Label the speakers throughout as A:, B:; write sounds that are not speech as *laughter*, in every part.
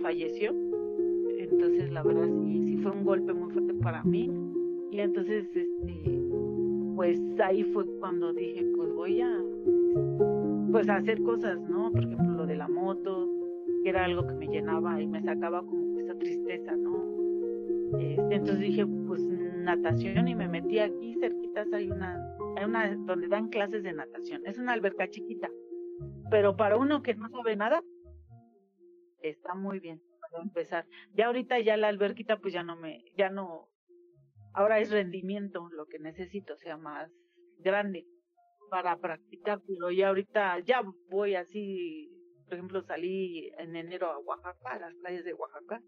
A: falleció. Entonces, la verdad, sí, sí fue un golpe muy fuerte para mí. Y entonces, este, pues ahí fue cuando dije, pues voy a, pues hacer cosas, ¿no? Por ejemplo, lo de la moto, que era algo que me llenaba y me sacaba como esa tristeza, ¿no? Este, entonces dije, pues natación y me metí aquí cerquitas hay una, hay una donde dan clases de natación. Es una alberca chiquita, pero para uno que no sabe nada, está muy bien para empezar. Ya ahorita ya la alberquita pues ya no me, ya no, ahora es rendimiento lo que necesito, sea, más grande para practicar, pero ya ahorita ya voy así, por ejemplo, salí en enero a Oaxaca, a las playas de Oaxaca,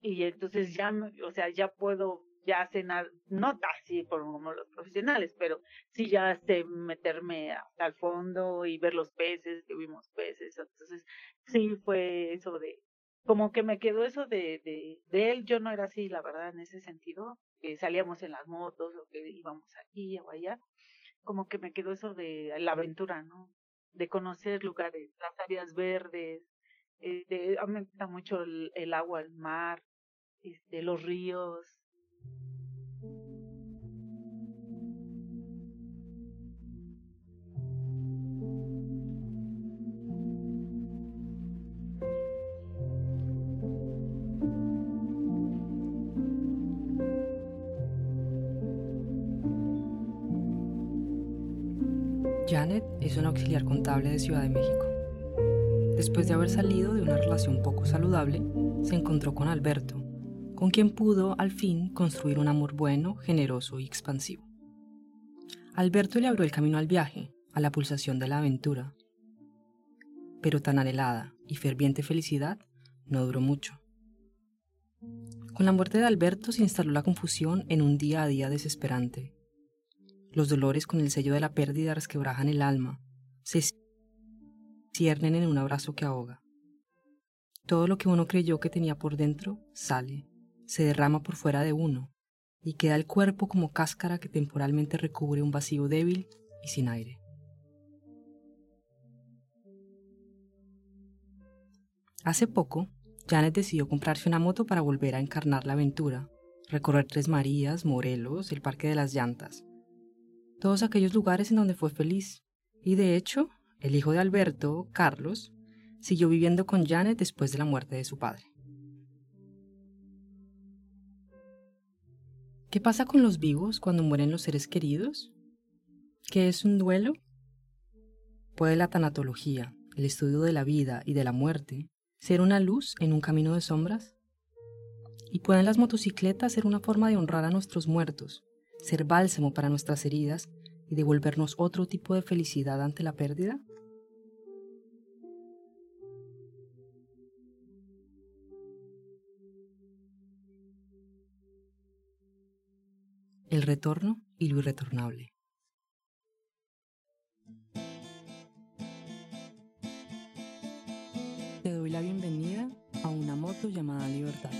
A: y entonces ya, o sea, ya puedo ya cenar, no así como los profesionales, pero sí ya sé meterme hasta el fondo y ver los peces, que vimos peces, entonces sí fue eso de, como que me quedó eso de, de, de él, yo no era así, la verdad, en ese sentido, que salíamos en las motos o que íbamos aquí o allá, como que me quedó eso de la aventura, ¿no? De conocer lugares, las áreas verdes, este, a me gusta mucho el, el agua, el mar, este, los ríos,
B: Janet es una auxiliar contable de Ciudad de México. Después de haber salido de una relación poco saludable, se encontró con Alberto, con quien pudo al fin construir un amor bueno, generoso y expansivo. Alberto le abrió el camino al viaje, a la pulsación de la aventura. Pero tan anhelada y ferviente felicidad no duró mucho. Con la muerte de Alberto se instaló la confusión en un día a día desesperante. Los dolores con el sello de la pérdida resquebrajan el alma, se ciernen en un abrazo que ahoga. Todo lo que uno creyó que tenía por dentro sale, se derrama por fuera de uno, y queda el cuerpo como cáscara que temporalmente recubre un vacío débil y sin aire. Hace poco, Janet decidió comprarse una moto para volver a encarnar la aventura, recorrer Tres Marías, Morelos, el Parque de las Llantas, todos aquellos lugares en donde fue feliz. Y de hecho, el hijo de Alberto, Carlos, siguió viviendo con Janet después de la muerte de su padre. ¿Qué pasa con los vivos cuando mueren los seres queridos? ¿Qué es un duelo? ¿Puede la tanatología, el estudio de la vida y de la muerte, ser una luz en un camino de sombras? ¿Y pueden las motocicletas ser una forma de honrar a nuestros muertos, ser bálsamo para nuestras heridas y devolvernos otro tipo de felicidad ante la pérdida? El retorno y lo irretornable. Te doy la bienvenida a una moto llamada Libertad.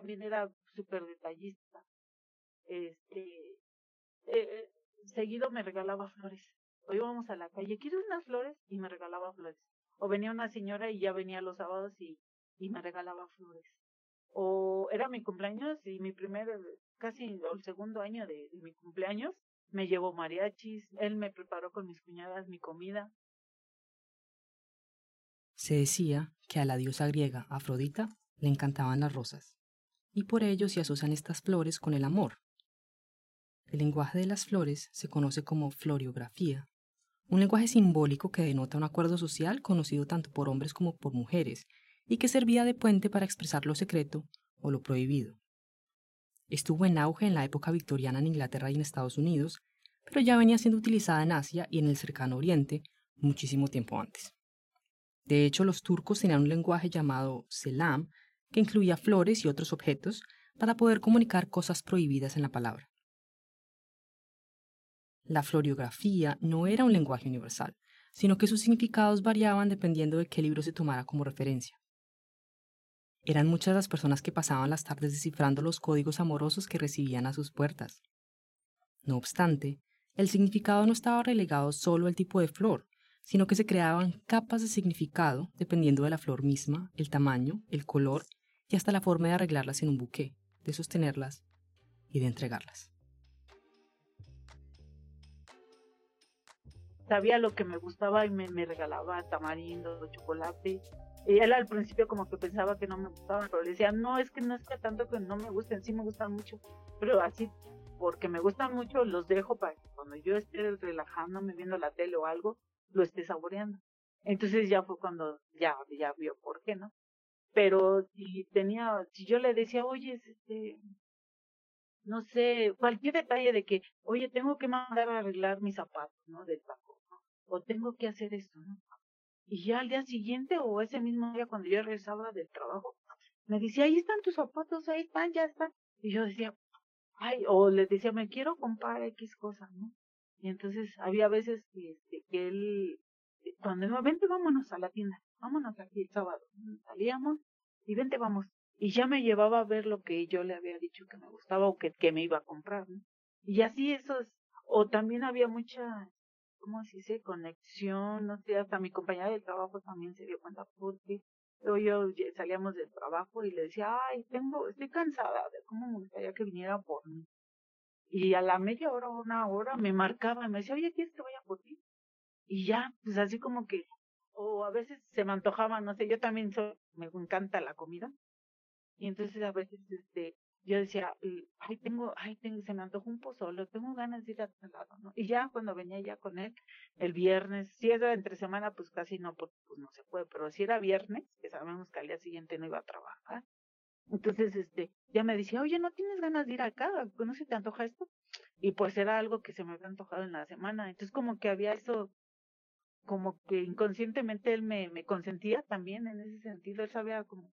A: También era súper detallista. Este, eh, seguido me regalaba flores. O íbamos a la calle, ¿quieres unas flores? Y me regalaba flores. O venía una señora y ya venía los sábados y, y me regalaba flores. O era mi cumpleaños y mi primer, casi el segundo año de, de mi cumpleaños, me llevó mariachis, él me preparó con mis cuñadas mi comida.
B: Se decía que a la diosa griega Afrodita le encantaban las rosas y por ello se asocian estas flores con el amor. El lenguaje de las flores se conoce como floriografía, un lenguaje simbólico que denota un acuerdo social conocido tanto por hombres como por mujeres y que servía de puente para expresar lo secreto o lo prohibido. Estuvo en auge en la época victoriana en Inglaterra y en Estados Unidos, pero ya venía siendo utilizada en Asia y en el cercano Oriente muchísimo tiempo antes. De hecho, los turcos tenían un lenguaje llamado selam, que incluía flores y otros objetos para poder comunicar cosas prohibidas en la palabra. La floriografía no era un lenguaje universal, sino que sus significados variaban dependiendo de qué libro se tomara como referencia. Eran muchas las personas que pasaban las tardes descifrando los códigos amorosos que recibían a sus puertas. No obstante, el significado no estaba relegado solo al tipo de flor, sino que se creaban capas de significado dependiendo de la flor misma, el tamaño, el color y hasta la forma de arreglarlas en un buqué, de sostenerlas y de entregarlas.
A: Sabía lo que me gustaba y me, regalaba tamarindo, chocolate. Y él al principio como que pensaba que no me gustaban, pero le decía, no, es que no es que tanto que no me gusten, sí me gustan mucho, pero así, porque me gustan mucho, los dejo para que cuando yo esté relajándome viendo la tele o algo, lo esté saboreando. Entonces ya fue cuando ya, ya vio por qué, ¿no? Pero si tenía, si yo le decía, oye, este, no sé, cualquier detalle de que, oye, tengo que mandar a arreglar mis zapatos, ¿no? Del taco. O tengo que hacer esto, ¿no? Y ya al día siguiente o ese mismo día cuando yo regresaba del trabajo, me decía, ahí están tus zapatos, ahí están, ya están. Y yo decía, ay, o le decía, me quiero comprar X cosas, ¿no? Y entonces había veces que, este, que él, cuando no, vente, vámonos a la tienda, vámonos aquí el sábado. Salíamos y vente, vamos. Y ya me llevaba a ver lo que yo le había dicho que me gustaba o que, que me iba a comprar, ¿no? Y así esos, o también había mucha, ¿cómo se dice? Conexión, no sé, hasta mi compañera de trabajo también se dio cuenta porque yo, yo salíamos del trabajo y le decía, ay, tengo, estoy cansada de cómo me gustaría que viniera por mí. Y a la media hora o una hora me marcaba y me decía, oye, ¿quieres que vaya por ti? Y ya, pues así como que, o a veces se me antojaba, no sé, yo también soy, me encanta la comida. Y entonces a veces, este, yo decía, ay, tengo, ay, tengo, se me antojó un pozole, tengo ganas de ir a tal lado, ¿no? Y ya cuando venía ya con él, el viernes, si era entre semana, pues casi no, pues, pues no se puede, pero si era viernes, que sabemos que al día siguiente no iba a trabajar, entonces, este, ya me decía, oye, ¿no tienes ganas de ir acá? ¿No se te antoja esto? Y pues era algo que se me había antojado en la semana. Entonces, como que había eso, como que inconscientemente él me, me consentía también en ese sentido. Él sabía como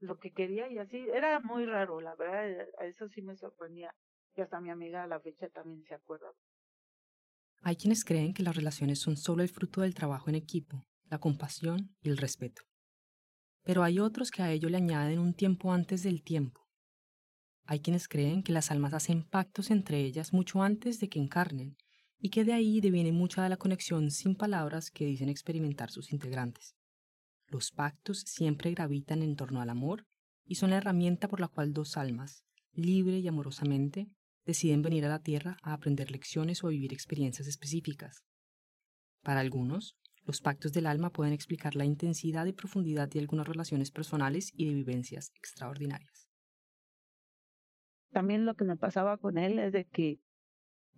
A: lo que quería y así. Era muy raro, la verdad, a eso sí me sorprendía. Y hasta mi amiga a la fecha también se acuerda.
B: Hay quienes creen que las relaciones son solo el fruto del trabajo en equipo, la compasión y el respeto pero hay otros que a ello le añaden un tiempo antes del tiempo. Hay quienes creen que las almas hacen pactos entre ellas mucho antes de que encarnen, y que de ahí deviene mucha de la conexión sin palabras que dicen experimentar sus integrantes. Los pactos siempre gravitan en torno al amor y son la herramienta por la cual dos almas, libre y amorosamente, deciden venir a la Tierra a aprender lecciones o vivir experiencias específicas. Para algunos, los pactos del alma pueden explicar la intensidad y profundidad de algunas relaciones personales y de vivencias extraordinarias.
A: También lo que me pasaba con él es de que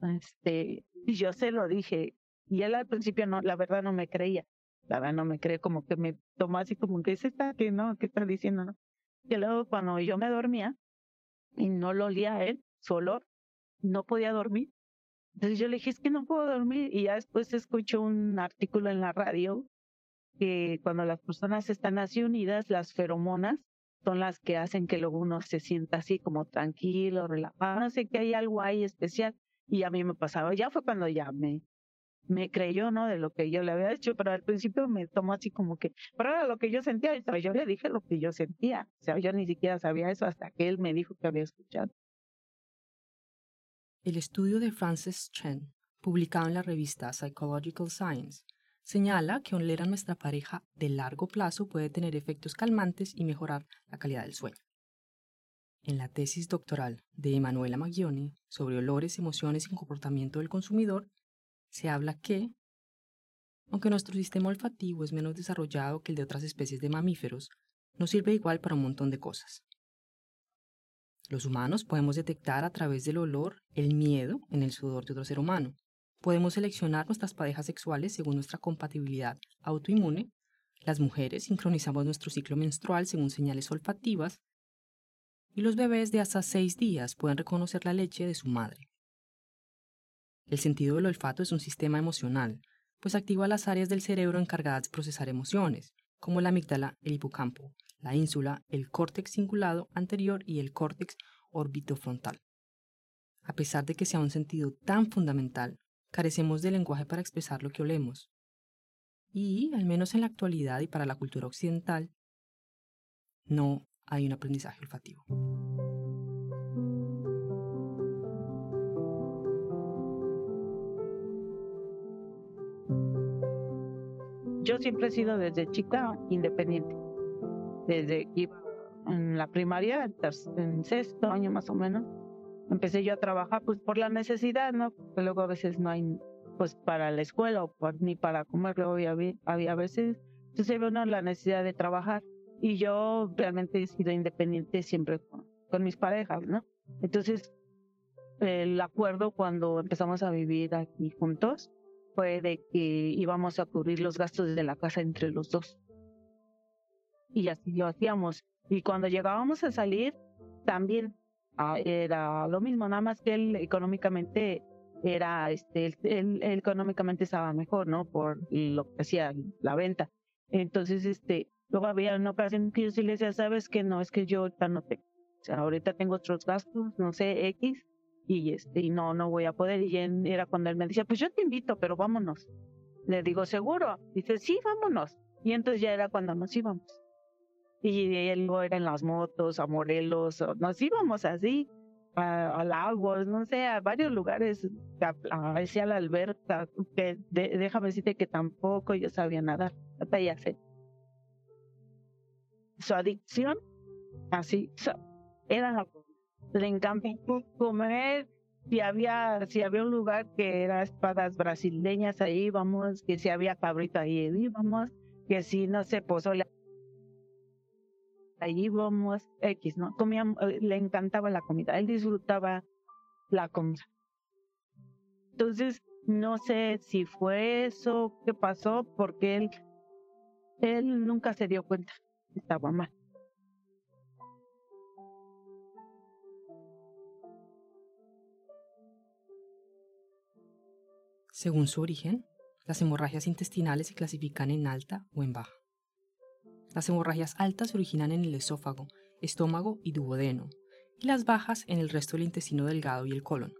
A: este, yo se lo dije y él al principio no, la verdad no me creía. La verdad no me cree, como que me tomó así como que es esta que no, ¿qué está diciendo, no? Y luego cuando yo me dormía y no lo olía a él, su olor, no podía dormir. Entonces yo le dije, es que no puedo dormir. Y ya después escucho un artículo en la radio que cuando las personas están así unidas, las feromonas son las que hacen que luego uno se sienta así como tranquilo, relajado. No sé que hay algo ahí especial. Y a mí me pasaba, ya fue cuando ya me, me creyó, ¿no? De lo que yo le había hecho, pero al principio me tomó así como que, pero era lo que yo sentía, y yo le dije lo que yo sentía. O sea, yo ni siquiera sabía eso hasta que él me dijo que había escuchado.
B: El estudio de Francis Chen, publicado en la revista Psychological Science, señala que oler a nuestra pareja de largo plazo puede tener efectos calmantes y mejorar la calidad del sueño. En la tesis doctoral de Emanuela Maggioni sobre olores, emociones y comportamiento del consumidor, se habla que, aunque nuestro sistema olfativo es menos desarrollado que el de otras especies de mamíferos, nos sirve igual para un montón de cosas. Los humanos podemos detectar a través del olor el miedo en el sudor de otro ser humano. Podemos seleccionar nuestras parejas sexuales según nuestra compatibilidad autoinmune. Las mujeres sincronizamos nuestro ciclo menstrual según señales olfativas. Y los bebés de hasta seis días pueden reconocer la leche de su madre. El sentido del olfato es un sistema emocional, pues activa las áreas del cerebro encargadas de procesar emociones, como la amígdala, el hipocampo, la ínsula, el córtex cingulado anterior y el córtex orbitofrontal. A pesar de que sea un sentido tan fundamental, carecemos de lenguaje para expresar lo que olemos. Y, al menos en la actualidad y para la cultura occidental, no hay un aprendizaje olfativo.
A: Yo siempre he sido desde chica independiente. Desde iba en la primaria, en sexto año más o menos, empecé yo a trabajar pues por la necesidad, ¿no? Porque luego a veces no hay pues para la escuela o ni para comer, luego había, había veces, entonces había una la necesidad de trabajar y yo realmente he sido independiente siempre con, mis parejas, ¿no? Entonces, el acuerdo cuando empezamos a vivir aquí juntos fue de que íbamos a cubrir los gastos de la casa entre los dos. Y así lo hacíamos. Y cuando llegábamos a salir, también ah, era lo mismo, nada más que él económicamente era, este, él, económicamente estaba mejor, ¿no? Por lo que hacía la venta. Entonces, este, luego había una ocasión que yo sí le decía, sabes que no, es que yo ahorita no tengo, o sea, ahorita tengo otros gastos, no sé, X, y este, y no, no voy a poder. Y era cuando él me decía, pues yo te invito, pero vámonos. Le digo, ¿seguro? Dice, sí, vámonos. Y entonces ya era cuando nos íbamos. Y él era en las motos, a Morelos, nos íbamos así, a, Lagos, no sé, a varios lugares, a, a, la alberca, que déjame decirte que tampoco yo sabía nadar, hasta ya sé. Su adicción, así, era la le encanta comer. Si había, si había un lugar que era espadas brasileñas, ahí íbamos, que si había cabrito, ahí íbamos, que si no se posó ahí íbamos, X, ¿no? Comíamos, eh, le encantaba la comida, él disfrutaba la comida. Entonces, no sé si fue eso, qué pasó, porque él, él nunca se dio cuenta, estaba mal.
B: Según su origen, las hemorragias intestinales se clasifican en alta o en baja. Las hemorragias altas se originan en el esófago, estómago y duodeno, y las bajas en el resto del intestino delgado y el colon.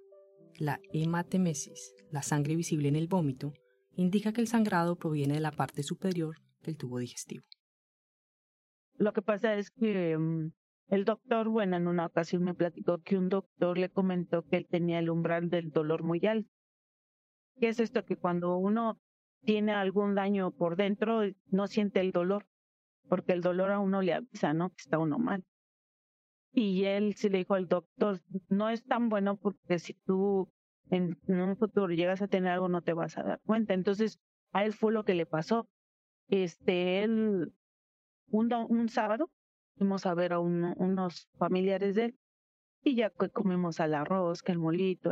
B: La hematemesis, la sangre visible en el vómito, indica que el sangrado proviene de la parte superior del tubo digestivo.
A: Lo que pasa es que mm, el doctor, bueno, en una ocasión me platicó que un doctor le comentó que él tenía el umbral del dolor muy alto ¿Qué es esto? Que cuando uno tiene algún daño por dentro, no siente el dolor, porque el dolor a uno le avisa, ¿no? Que está uno mal. Y él sí le dijo al doctor, no es tan bueno porque si tú en, un futuro llegas a tener algo no te vas a dar cuenta. Entonces, a él fue lo que le pasó. Este, él, un, un sábado, fuimos a ver a unos familiares de él y ya comimos al arroz, que el molito.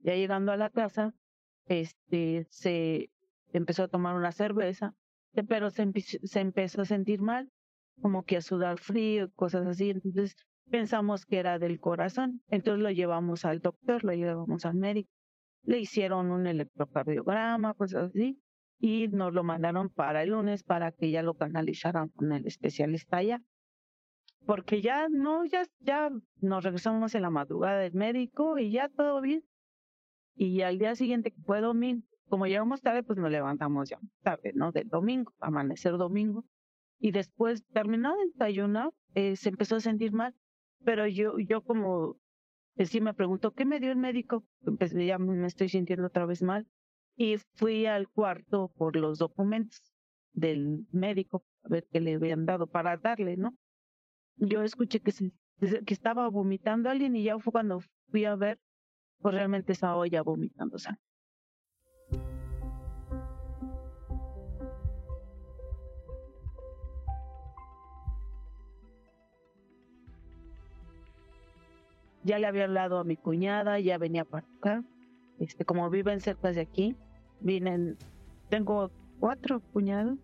A: Ya llegando a la casa, este, se empezó a tomar una cerveza, pero se, se empezó a sentir mal, como que a sudar frío, cosas así. Entonces pensamos que era del corazón. Entonces lo llevamos al doctor, lo llevamos al médico. Le hicieron un electrocardiograma, cosas así, y nos lo mandaron para el lunes para que ya lo canalizaran con el especialista allá. Porque ya no, ya, ya nos regresamos en la madrugada del médico y ya todo bien. Y al día siguiente fue domingo, como llegamos tarde, pues nos levantamos ya tarde, ¿no? Del domingo, amanecer domingo. Y después, terminado el desayunar, eh, se empezó a sentir mal. Pero yo, yo como, eh, sí me preguntó, ¿qué me dio el médico? Empecé, ya me estoy sintiendo otra vez mal. Y fui al cuarto por los documentos del médico, a ver qué le habían dado para darle, ¿no? Yo escuché que, se, que estaba vomitando alguien y ya fue cuando fui a ver pues realmente estaba ya vomitando sangre. Ya le había hablado a mi cuñada, ya venía para acá. Este, como viven cerca de aquí, vienen, tengo cuatro cuñados,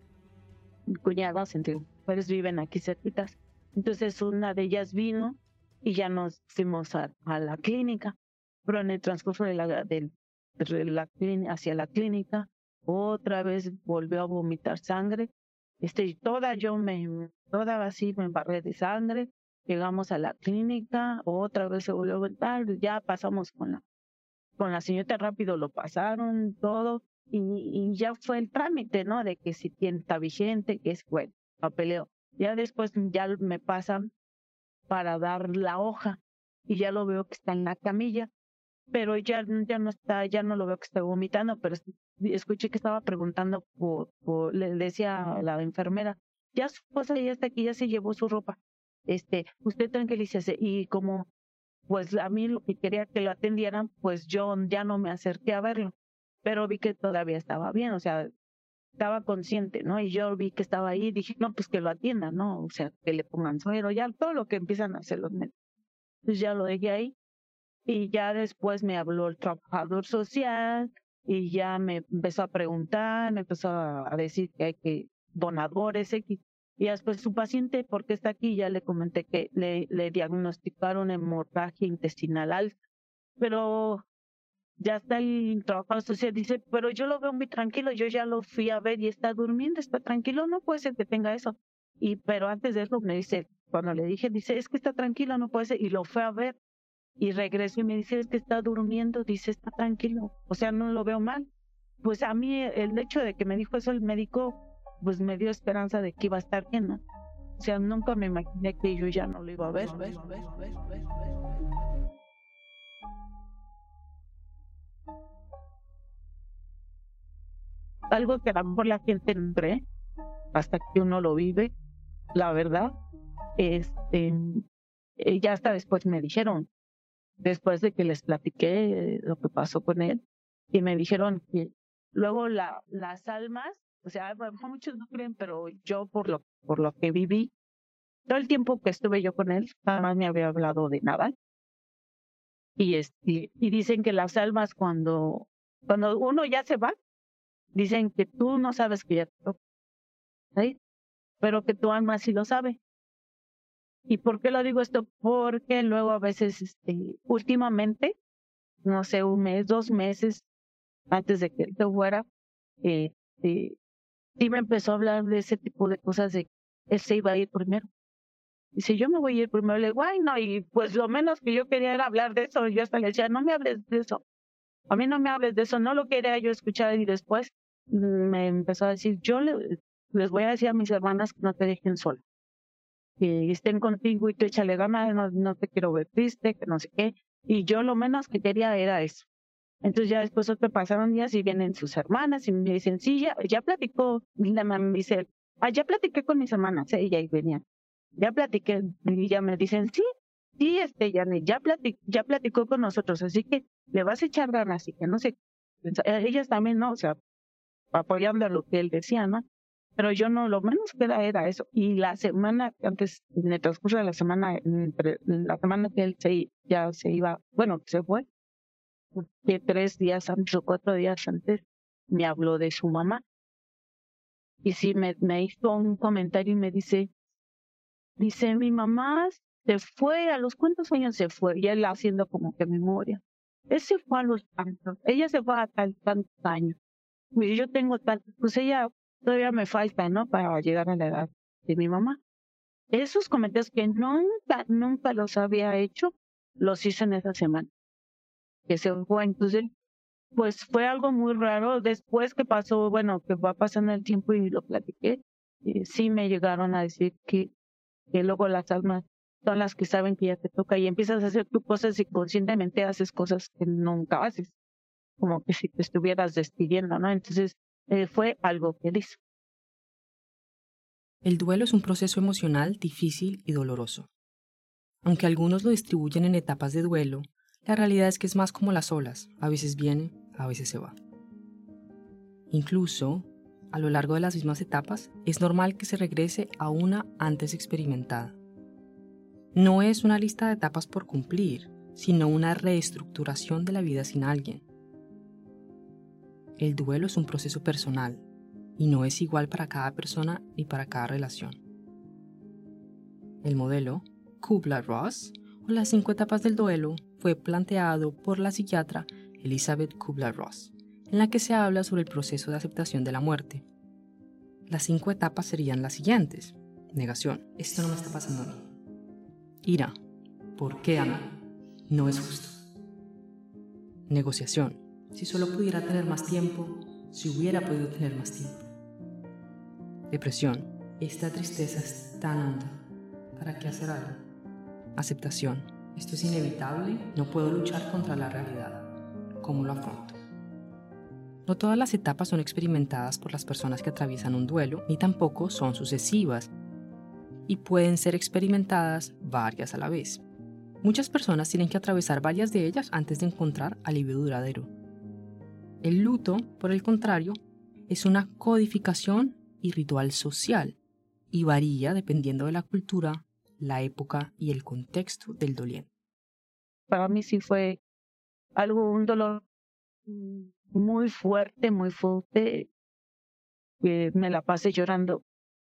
A: cuñadas, entre pues viven aquí cerquitas. Entonces una de ellas vino y ya nos fuimos a la clínica pero en el transcurso de la, de, la hacia la clínica, otra vez volvió a vomitar sangre. Este, toda yo me, toda así me embarré de sangre. Llegamos a la clínica, otra vez se volvió a vomitar, ya pasamos con la, con la señorita rápido, lo pasaron todo y, ya fue el trámite, ¿no? De que si tiene, está vigente, que es bueno, papeleo. Ya después ya me pasan para dar la hoja y ya lo veo que está en la camilla, pero ya, ya no está, ya no lo veo que está vomitando, pero escuché que estaba preguntando por, por le decía a la enfermera, ya su esposa ya está aquí, ya se llevó su ropa, este, usted tranquilícese y como pues a mí lo que quería que lo atendieran, pues yo ya no me acerqué a verlo, pero vi que todavía estaba bien, o sea, estaba consciente, ¿no? Y yo vi que estaba ahí y dije, no, pues que lo atiendan, ¿no? O sea, que le pongan suero, ya todo lo que empiezan a hacer los médicos. Entonces ya lo dejé ahí y ya después me habló el trabajador social y ya me empezó a preguntar, me empezó a decir que hay que donadores X. Y después su paciente, porque está aquí, ya le comenté que le, le diagnosticaron hemorragia intestinal alta. Pero ya está el trabajador social, dice, pero yo lo veo muy tranquilo, yo ya lo fui a ver y está durmiendo, está tranquilo, no puede ser que tenga eso. Y pero antes de eso me dice, cuando le dije, dice, es que está tranquilo, no puede ser, y lo fue a ver y regreso y me dice, es que está durmiendo, dice, está tranquilo, o sea, no lo veo mal. Pues a mí el hecho de que me dijo eso el médico, pues me dio esperanza de que iba a estar bien. O sea, nunca me imaginé que yo ya no lo iba a ver. algo que a lo mejor la gente no cree hasta que uno lo vive, la verdad. Este, eh, ya hasta después me dijeron, después de que les platiqué lo que pasó con él, y me dijeron que luego la, las almas, o sea, muchos no creen, pero yo por lo, por lo que viví, todo el tiempo que estuve yo con él, jamás me había hablado de nada. Y, este, y dicen que las almas cuando, cuando uno ya se va, Dicen que tú no sabes que ya te toca, ¿sí? pero que tu alma sí lo sabe. ¿Y por qué lo digo esto? Porque luego a veces, este, últimamente, no sé, un mes, dos meses antes de que él se fuera, eh, me empezó a hablar de ese tipo de cosas de él se iba a ir primero. Dice, yo me voy a ir primero. Le digo, ay, no, y pues lo menos que yo quería era hablar de eso. Yo hasta le decía, no me hables de eso. A mí no me hables de eso. No lo quería yo escuchar y después me empezó a decir, yo les voy a decir a mis hermanas que no te dejen sola, que estén contigo y tú échale ganas, no, no te quiero ver triste, que no sé qué. Y yo lo menos que quería era eso. Entonces ya después te pasaron días y vienen sus hermanas y me dicen, sí, ya, platicó, Linda me dice, ah, ya platiqué con mis hermanas, ella y venían. Ya platiqué, y ya me dicen, sí, sí, este, ya, platicó, ya platicó con nosotros, así que le vas a echar ganas y que no sé, ellas también, ¿no? O sea, apoyando a lo que él decía, ¿no? Pero yo no, lo menos que era, era eso. Y la semana, antes, en el transcurso de la semana, entre la semana que él se, ya se iba, bueno, se fue, que tres días antes o cuatro días antes, me habló de su mamá. Y sí, me, hizo un comentario y me dice, dice, mi mamá se fue, a los cuantos años se fue, y él haciendo como que memoria. Él se fue a los tantos, ella se fue a tal, tantos años yo tengo tal, pues ella todavía me falta, ¿no? Para llegar a la edad de mi mamá. Esos comentarios que nunca, nunca los había hecho, los hice en esa semana. Que se fue, entonces, pues fue algo muy raro. Después que pasó, bueno, que va pasando el tiempo y lo platiqué, eh, sí me llegaron a decir que, que luego las almas son las que saben que ya te toca y empiezas a hacer tus cosas y conscientemente haces cosas que nunca haces como que si te estuvieras despidiendo, ¿no? Entonces eh, fue algo que dice.
B: El duelo es un proceso emocional difícil y doloroso. Aunque algunos lo distribuyen en etapas de duelo, la realidad es que es más como las olas, a veces viene, a veces se va. Incluso, a lo largo de las mismas etapas, es normal que se regrese a una antes experimentada. No es una lista de etapas por cumplir, sino una reestructuración de la vida sin alguien. El duelo es un proceso personal y no es igual para cada persona ni para cada relación. El modelo Kubler-Ross o las cinco etapas del duelo fue planteado por la psiquiatra Elizabeth Kubler-Ross, en la que se habla sobre el proceso de aceptación de la muerte. Las cinco etapas serían las siguientes. Negación, esto no me está pasando a mí. Ira, ¿por qué a? No es justo. Negociación, si solo pudiera tener más tiempo, si hubiera podido tener más tiempo. Depresión. Esta tristeza es tan honda. ¿Para qué hacer algo? Aceptación. Esto es inevitable, no puedo luchar contra la realidad. ¿Cómo lo afronto? No todas las etapas son experimentadas por las personas que atraviesan un duelo, ni tampoco son sucesivas, y pueden ser experimentadas varias a la vez. Muchas personas tienen que atravesar varias de ellas antes de encontrar alivio duradero. El luto, por el contrario, es una codificación y ritual social, y varía dependiendo de la cultura, la época y el contexto del doliente.
A: Para mí sí fue algo, un dolor muy fuerte, muy fuerte, me la pasé llorando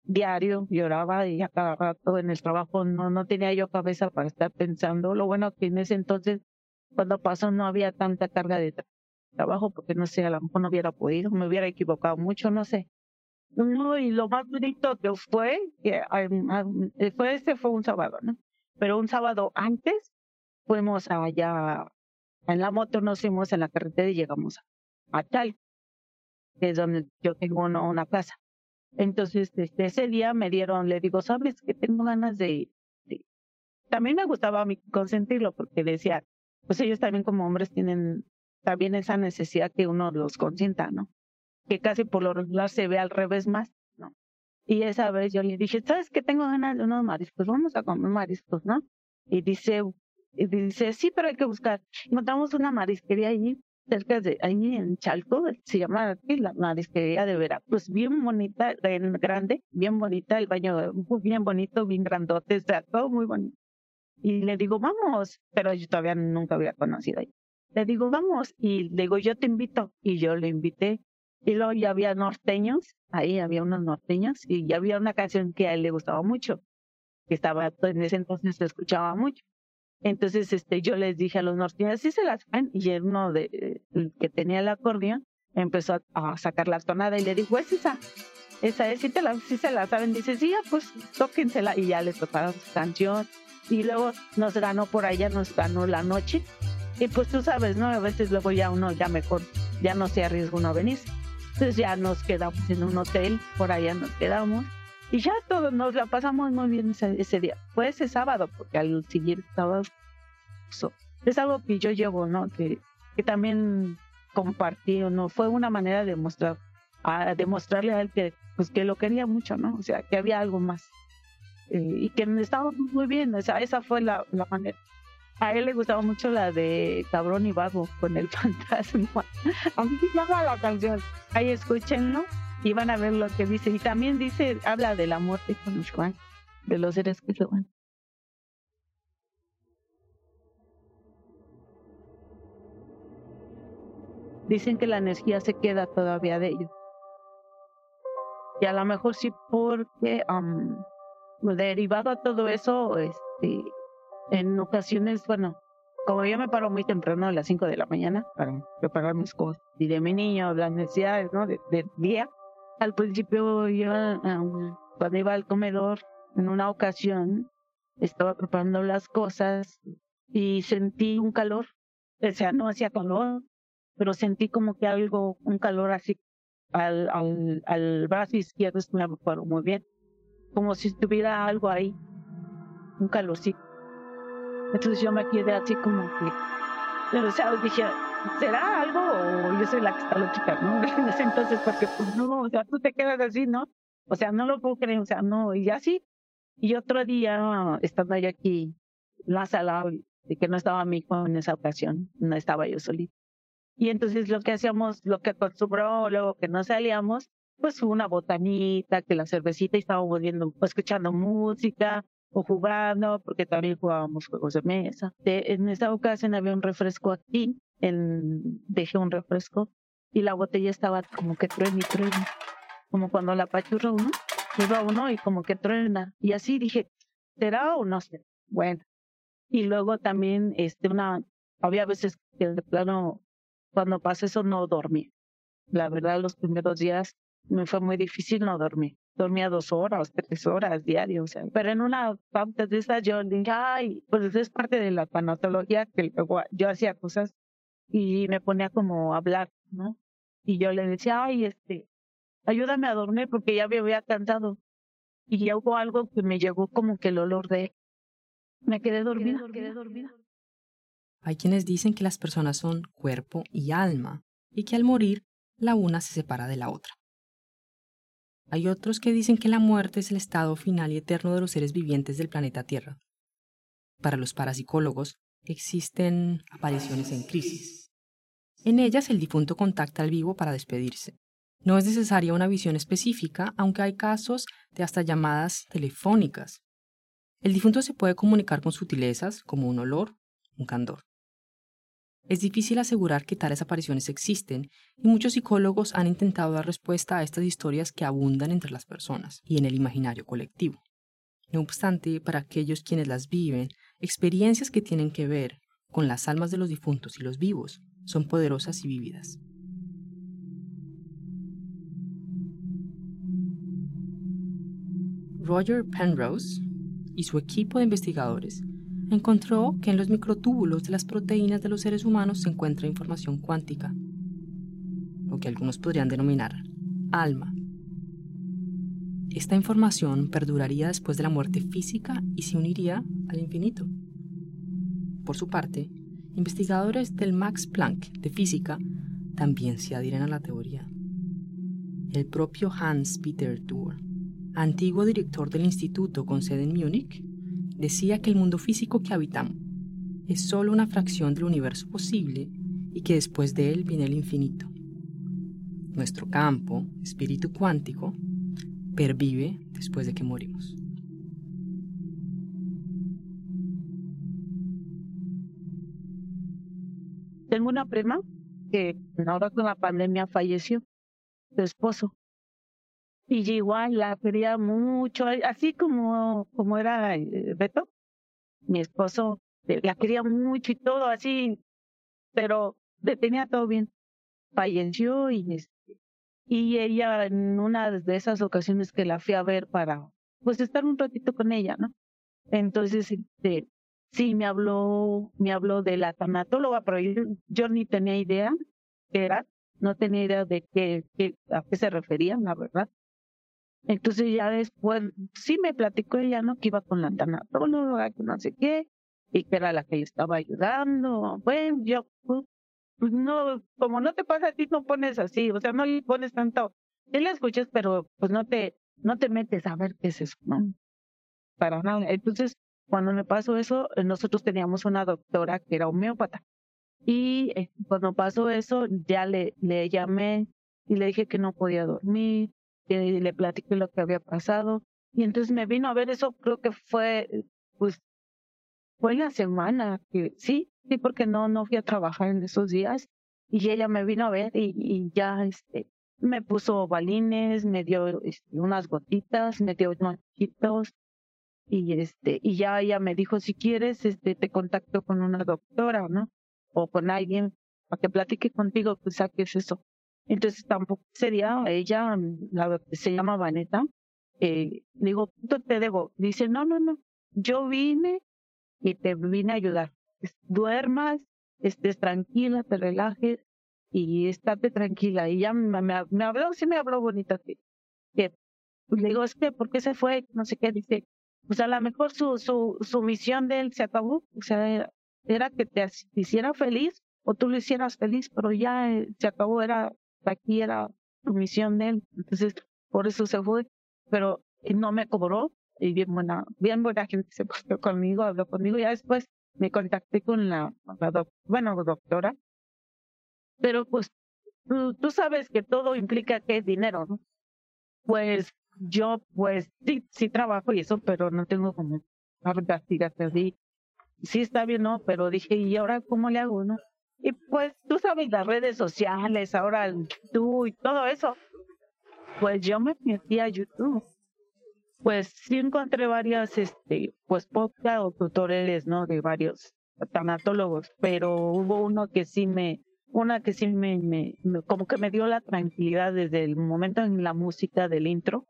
A: diario, lloraba y a cada rato en el trabajo no, no tenía yo cabeza para estar pensando. Lo bueno que en ese entonces, cuando pasó, no había tanta carga de trabajo, porque no sé, a lo mejor no hubiera podido, me hubiera equivocado mucho, no sé. No, y lo más bonito que fue, que fue este fue un sábado, ¿no? Pero un sábado antes fuimos allá, en la moto nos fuimos en la carretera y llegamos a Tal, que es donde yo tengo una, una casa. Entonces, desde ese día me dieron, le digo, sabes que tengo ganas de, También me gustaba a consentirlo porque decía, pues ellos también como hombres tienen también esa necesidad que uno los consienta, ¿no? Que casi por lo regular se ve al revés más, ¿no? Y esa vez yo le dije, ¿sabes que tengo ganas de unos mariscos? Vamos a comer mariscos, ¿no? Y dice, y dice, sí, pero hay que buscar. Encontramos una marisquería allí cerca de ahí en Chalco, se llama aquí la marisquería de Veracruz, bien bonita, grande, bien bonita, el baño bien bonito, bien grandote, o sea, todo muy bonito. Y le digo, vamos, pero yo todavía nunca había conocido ahí. Le digo, vamos, y le digo, yo te invito, y yo le invité. Y luego ya había norteños, ahí había unos norteños, y ya había una canción que a él le gustaba mucho, que estaba, en ese entonces se escuchaba mucho. Entonces, este, yo les dije a los norteños, sí se las saben, y uno de, que tenía el acordeón empezó a, sacar la tonada y le dijo, es esa, esa es, sí, te la, sí se la saben, dice, sí, ya, pues tóquensela, y ya les tocaron su canción, y luego nos ganó por allá, nos ganó la noche, y pues tú sabes, ¿no? A veces luego ya uno ya mejor, ya no se arriesga uno a venir. Entonces ya nos quedamos en un hotel, por allá nos quedamos, y ya todos nos la pasamos muy bien ese, día. Fue ese sábado, porque al siguiente sábado es algo que yo llevo, ¿no? Que, que también compartí, ¿no? Fue una manera de mostrar, a demostrarle a él que, pues, que lo quería mucho, ¿no? O sea, que había algo más. Eh, y que estábamos muy bien, o sea, esa fue la, la manera. A él le gustaba mucho la de Cabrón y Vago con el *laughs* fantasma. A mí me llama la canción. Ahí escúchenlo y van a ver lo que dice. Y también dice, habla de la muerte con Juan, de los seres que se van. Dicen que la energía se queda todavía de ellos. Y a lo mejor sí porque derivado a todo eso, este, en ocasiones, bueno, como yo me paro muy temprano a las 5 de la mañana para preparar mis cosas y de mi niño, las necesidades, ¿no? De, día, al principio yo, cuando iba al comedor, en una ocasión, estaba preparando las cosas y sentí un calor. O sea, no hacía calor, pero sentí como que algo, un calor así al, al, al brazo izquierdo, me acuerdo muy bien, como si tuviera algo ahí, un calorcito. Entonces yo me quedé así como que, pero sea, dije, ¿será algo o yo soy la que está loca, no? *laughs* Entonces, porque pues no, o sea, tú te quedas así, ¿no? O sea, no lo puedo creer, o sea, no, y así. Y otro día, estando yo aquí, la sala, de que no estaba mi hijo en esa ocasión, no estaba yo solita. Y entonces lo que hacíamos, lo que acostumbró, luego que no salíamos, pues una botanita, que la cervecita y estábamos viendo, escuchando música, o jugando, porque también jugábamos juegos de mesa. en esa ocasión había un refresco aquí, en, dejé un refresco y la botella estaba como que truena y truena, como cuando la pachurra uno, lleva uno y como que truena. Y así dije, ¿será o no sé? Bueno. Y luego también, este, una, había veces que de plano, cuando pasé eso no dormí. La verdad, los primeros días me fue muy difícil no dormir dormía dos horas, tres horas diarias, o sea, pero en una pauta de esas yo dije, ay, pues es parte de la panatología que luego yo hacía cosas y me ponía como a hablar, ¿no? Y yo le decía, ay, este, ayúdame a dormir porque ya me había cansado. y ya hubo algo que me llegó como que el olor de me quedé dormida, me quedé dormida.
B: Hay quienes dicen que las personas son cuerpo y alma y que al morir la una se separa de la otra. Hay otros que dicen que la muerte es el estado final y eterno de los seres vivientes del planeta Tierra. Para los parapsicólogos existen apariciones en crisis. En ellas el difunto contacta al vivo para despedirse. No es necesaria una visión específica, aunque hay casos de hasta llamadas telefónicas. El difunto se puede comunicar con sutilezas como un olor, un candor. Es difícil asegurar que tales apariciones existen y muchos psicólogos han intentado dar respuesta a estas historias que abundan entre las personas y en el imaginario colectivo. No obstante, para aquellos quienes las viven, experiencias que tienen que ver con las almas de los difuntos y los vivos son poderosas y vívidas. Roger Penrose y su equipo de investigadores encontró que en los microtúbulos de las proteínas de los seres humanos se encuentra información cuántica, lo que algunos podrían denominar alma. Esta información perduraría después de la muerte física y se uniría al infinito. Por su parte, investigadores del Max Planck de física también se adhieren a la teoría. El propio Hans Peter Thur, antiguo director del instituto con sede en Múnich, decía que el mundo físico que habitamos es solo una fracción del universo posible y que después de él viene el infinito. Nuestro campo, espíritu cuántico, pervive después de que morimos.
A: Tengo una prima que ahora con la pandemia falleció, su esposo. Y igual la quería mucho, así como, como era eh, Beto, mi esposo, eh, la quería mucho y todo así, pero tenía todo bien. Falleció y, este, y ella en una de esas ocasiones que la fui a ver para, pues estar un ratito con ella, ¿no? Entonces, este, sí, me habló, me habló de la tanatóloga, pero yo, yo ni tenía idea qué era, no tenía idea de qué, qué, a qué se referían, la verdad. Entonces ya después, sí me platicó ella, ¿no? Que iba con la tanatóloga, que no sé qué, y que era la que estaba ayudando. Bueno, yo, pues, pues, no, como no te pasa a ti, no pones así, o sea, no le pones tanto, sí la escuchas, pero pues no te, no te metes a ver qué es eso, ¿no? Para nada. Entonces, cuando me pasó eso, eh, nosotros teníamos una doctora que era homeópata. Y eh, cuando pasó eso, ya le, le llamé y le dije que no podía dormir, le platiqué lo que había pasado. Y entonces me vino a ver eso, creo que fue, pues, fue la semana que sí, sí, porque no, no fui a trabajar en esos días. Y ella me vino a ver y, ya, este, me puso balines, me dio este, unas gotitas, me dio unos. Y este, y ya ella me dijo, si quieres, este, te contacto con una doctora, ¿no? O con alguien para que platique contigo, pues saques eso. Entonces tampoco sería ella, la que se llama Vaneta, eh, digo, te debo. Dice, no, no, no, yo vine y te vine a ayudar. Duermas, estés tranquila, te relajes y estate tranquila. Y ya me, habló, sí me habló bonito. Que, le digo, es que, ¿por qué se fue? No sé qué, dice, pues a lo mejor su, su, su misión de él se acabó, o sea, era, que te hiciera feliz o tú lo hicieras feliz, pero ya eh, se acabó, era aquí era su misión de él, entonces por eso se fue, pero no me cobró y bien buena, bien buena gente se puso conmigo, habló conmigo, ya después me contacté con la, bueno, doctora, pero pues tú, sabes que todo implica que es dinero, ¿no? Pues yo pues sí, sí trabajo y eso, pero no tengo como así. Sí está bien, ¿no? Pero dije, ¿y ahora cómo le hago, no? Y pues tú sabes las redes sociales, ahora tú y todo eso. Pues yo me metí a YouTube. Pues sí encontré varias, este, pues podcast o tutoriales, ¿no? De varios tanatólogos, pero hubo uno que sí me, una que sí me, como que me dio la tranquilidad desde el momento en la música del intro.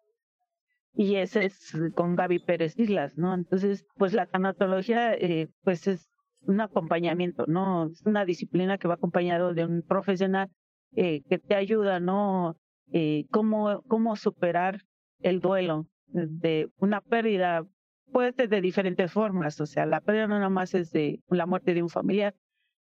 A: Y ese es con Gaby Pérez Islas, ¿no? Entonces, pues la tanatología, eh, pues es un acompañamiento, ¿no? Es una disciplina que va acompañado de un profesional eh, que te ayuda, ¿no? Eh, cómo, cómo superar el duelo, de una pérdida puede ser de diferentes formas, o sea, la pérdida no nada más es de la muerte de un familiar,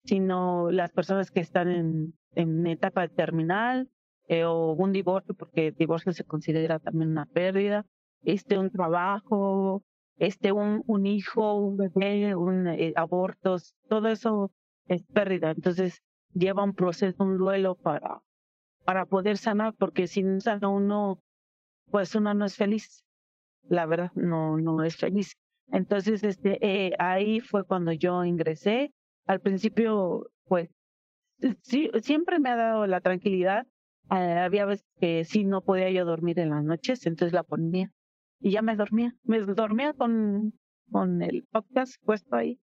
A: sino las personas que están en, en etapa terminal eh, o un divorcio, porque el divorcio se considera también una pérdida, este un trabajo, este un, un hijo, un bebé, un eh, abortos, todo eso es pérdida. Entonces lleva un proceso, un duelo para, para poder sanar, porque si no sana uno, pues uno no es feliz. La verdad, no, no es feliz. Entonces, este, eh, ahí fue cuando yo ingresé. Al principio, pues, sí, siempre me ha dado la tranquilidad. Eh, había veces que sí no podía yo dormir en las noches, entonces la ponía y ya me dormía. Me dormía con, con el podcast puesto ahí.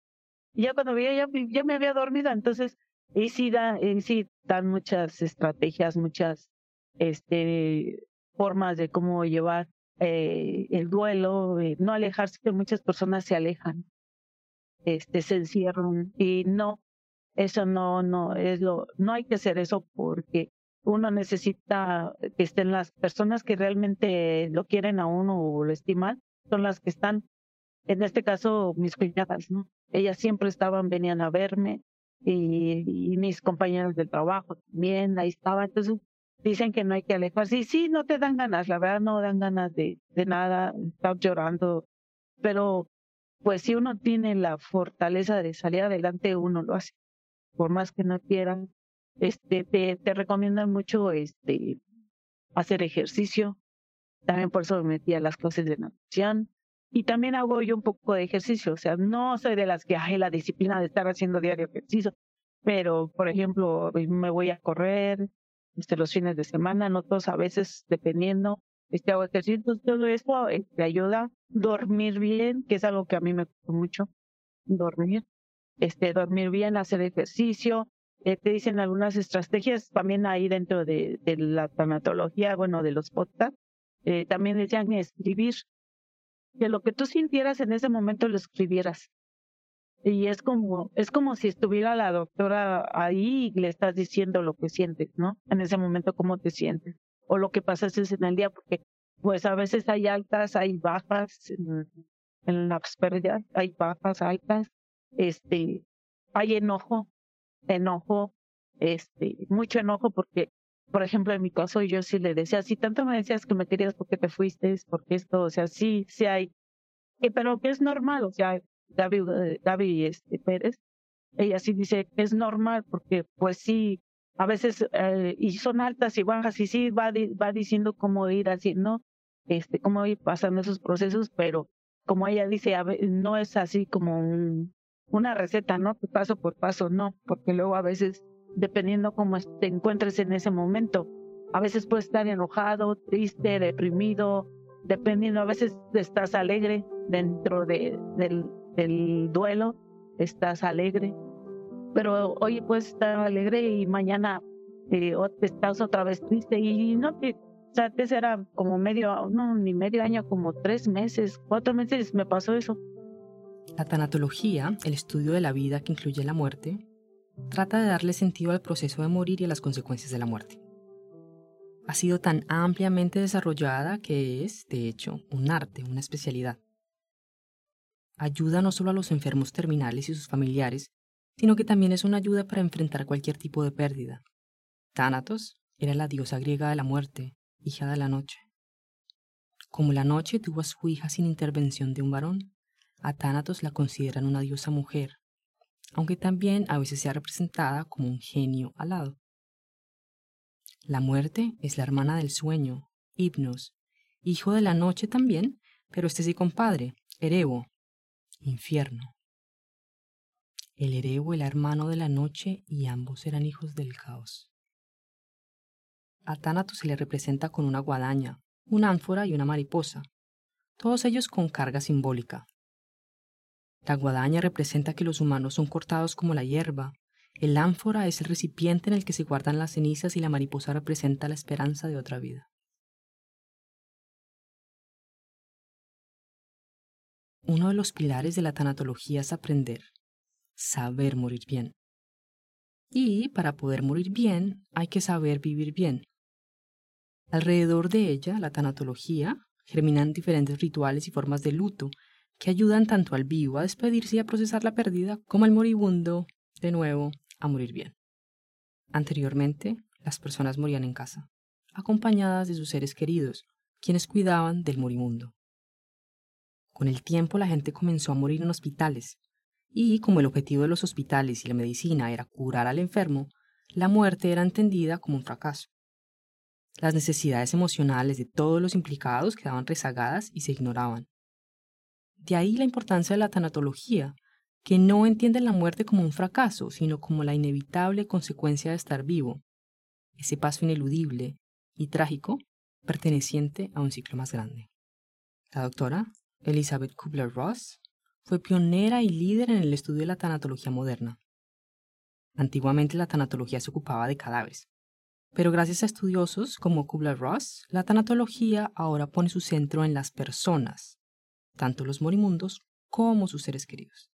A: Y ya cuando veía, ya, ya me había dormido. Entonces, y sí, da, y sí dan muchas estrategias, muchas este, formas de cómo llevar eh, el duelo, eh, no alejarse, que muchas personas se alejan, este, se encierran y no, eso no, no es lo, no hay que hacer eso porque uno necesita que estén las personas que realmente lo quieren a uno o lo estiman, son las que están, en este caso, mis cuñadas, ¿no? Ellas siempre estaban, venían a verme y, mis compañeros del trabajo también, ahí estaban. Entonces, dicen que no hay que alejarse. Y sí, no te dan ganas, la verdad no dan ganas de, de nada, estar llorando, pero pues si uno tiene la fortaleza de salir adelante, uno lo hace, por más que no quieran este, te, te recomiendan mucho este, hacer ejercicio. También por eso me metí a las clases de natación. Y también hago yo un poco de ejercicio. O sea, no soy de las que hay la disciplina de estar haciendo diario ejercicio. Pero, por ejemplo, me voy a correr este, los fines de semana, no todos a veces, dependiendo. Este, hago ejercicio. Todo eso te este, ayuda dormir bien, que es algo que a mí me gusta mucho. Dormir. Este, dormir bien, hacer ejercicio, eh, te dicen algunas estrategias también ahí dentro de, la tanatología, bueno, de los podcasts, eh, también decían escribir, que lo que tú sintieras en ese momento lo escribieras. Y es como, es como si estuviera la doctora ahí y le estás diciendo lo que sientes, ¿no? En ese momento cómo te sientes. O lo que pasas en el día, porque pues a veces hay altas, hay bajas en, en las pérdidas, hay bajas, altas, este, hay enojo, enojo, este, mucho enojo porque, por ejemplo, en mi caso yo sí le decía, si tanto me decías que me querías porque te fuiste, porque esto, o sea, sí, sí hay, pero que es normal, o sea, David, David este, Pérez, ella sí dice que es normal porque pues sí, a veces, eh, y son altas y bajas, y sí va, va diciendo cómo ir así, ¿no? Este, cómo ir pasando esos procesos, pero como ella dice, no es así como un, una receta, ¿no? Paso por paso, no, porque luego a veces, dependiendo cómo te encuentres en ese momento, a veces puedes estar enojado, triste, deprimido, dependiendo, a veces estás alegre dentro de, del, duelo, estás alegre, pero hoy puedes estar alegre y mañana eh, estás otra vez triste y no te, o sea, te será como medio, no, ni medio año, como tres meses, cuatro meses me pasó eso
B: la tanatología, el estudio de la vida que incluye la muerte, trata de darle sentido al proceso de morir y a las consecuencias de la muerte. Ha sido tan ampliamente desarrollada que es, de hecho, un arte, una especialidad. Ayuda no solo a los enfermos terminales y sus familiares, sino que también es una ayuda para enfrentar cualquier tipo de pérdida. Thanatos era la diosa griega de la muerte, hija de la noche. Como la noche tuvo a su hija sin intervención de un varón, a la consideran una diosa mujer, aunque también a veces sea representada como un genio alado. La muerte es la hermana del sueño, Hipnos, hijo de la noche también, pero este sí compadre, Erebo, infierno. El Erebo era hermano de la noche y ambos eran hijos del caos. A Thanatos se le representa con una guadaña, una ánfora y una mariposa, todos ellos con carga simbólica, la guadaña representa que los humanos son cortados como la hierba. El ánfora es el recipiente en el que se guardan las cenizas y la mariposa representa la esperanza de otra vida. Uno de los pilares de la tanatología es aprender, saber morir bien. Y para poder morir bien hay que saber vivir bien. Alrededor de ella, la tanatología germinan diferentes rituales y formas de luto que ayudan tanto al vivo a despedirse y a procesar la pérdida como al moribundo, de nuevo, a morir bien. Anteriormente, las personas morían en casa, acompañadas de sus seres queridos, quienes cuidaban del moribundo. Con el tiempo la gente comenzó a morir en hospitales, y como el objetivo de los hospitales y la medicina era curar al enfermo, la muerte era entendida como un fracaso. Las necesidades emocionales de todos los implicados quedaban rezagadas y se ignoraban. De ahí la importancia de la tanatología, que no entiende la muerte como un fracaso, sino como la inevitable consecuencia de estar vivo, ese paso ineludible y trágico perteneciente a un ciclo más grande. La doctora Elizabeth Kubler-Ross fue pionera y líder en el estudio de la tanatología moderna. Antiguamente la tanatología se ocupaba de cadáveres, pero gracias a estudiosos como Kubler-Ross, la tanatología ahora pone su centro en las personas, tanto los morimundos como sus seres queridos.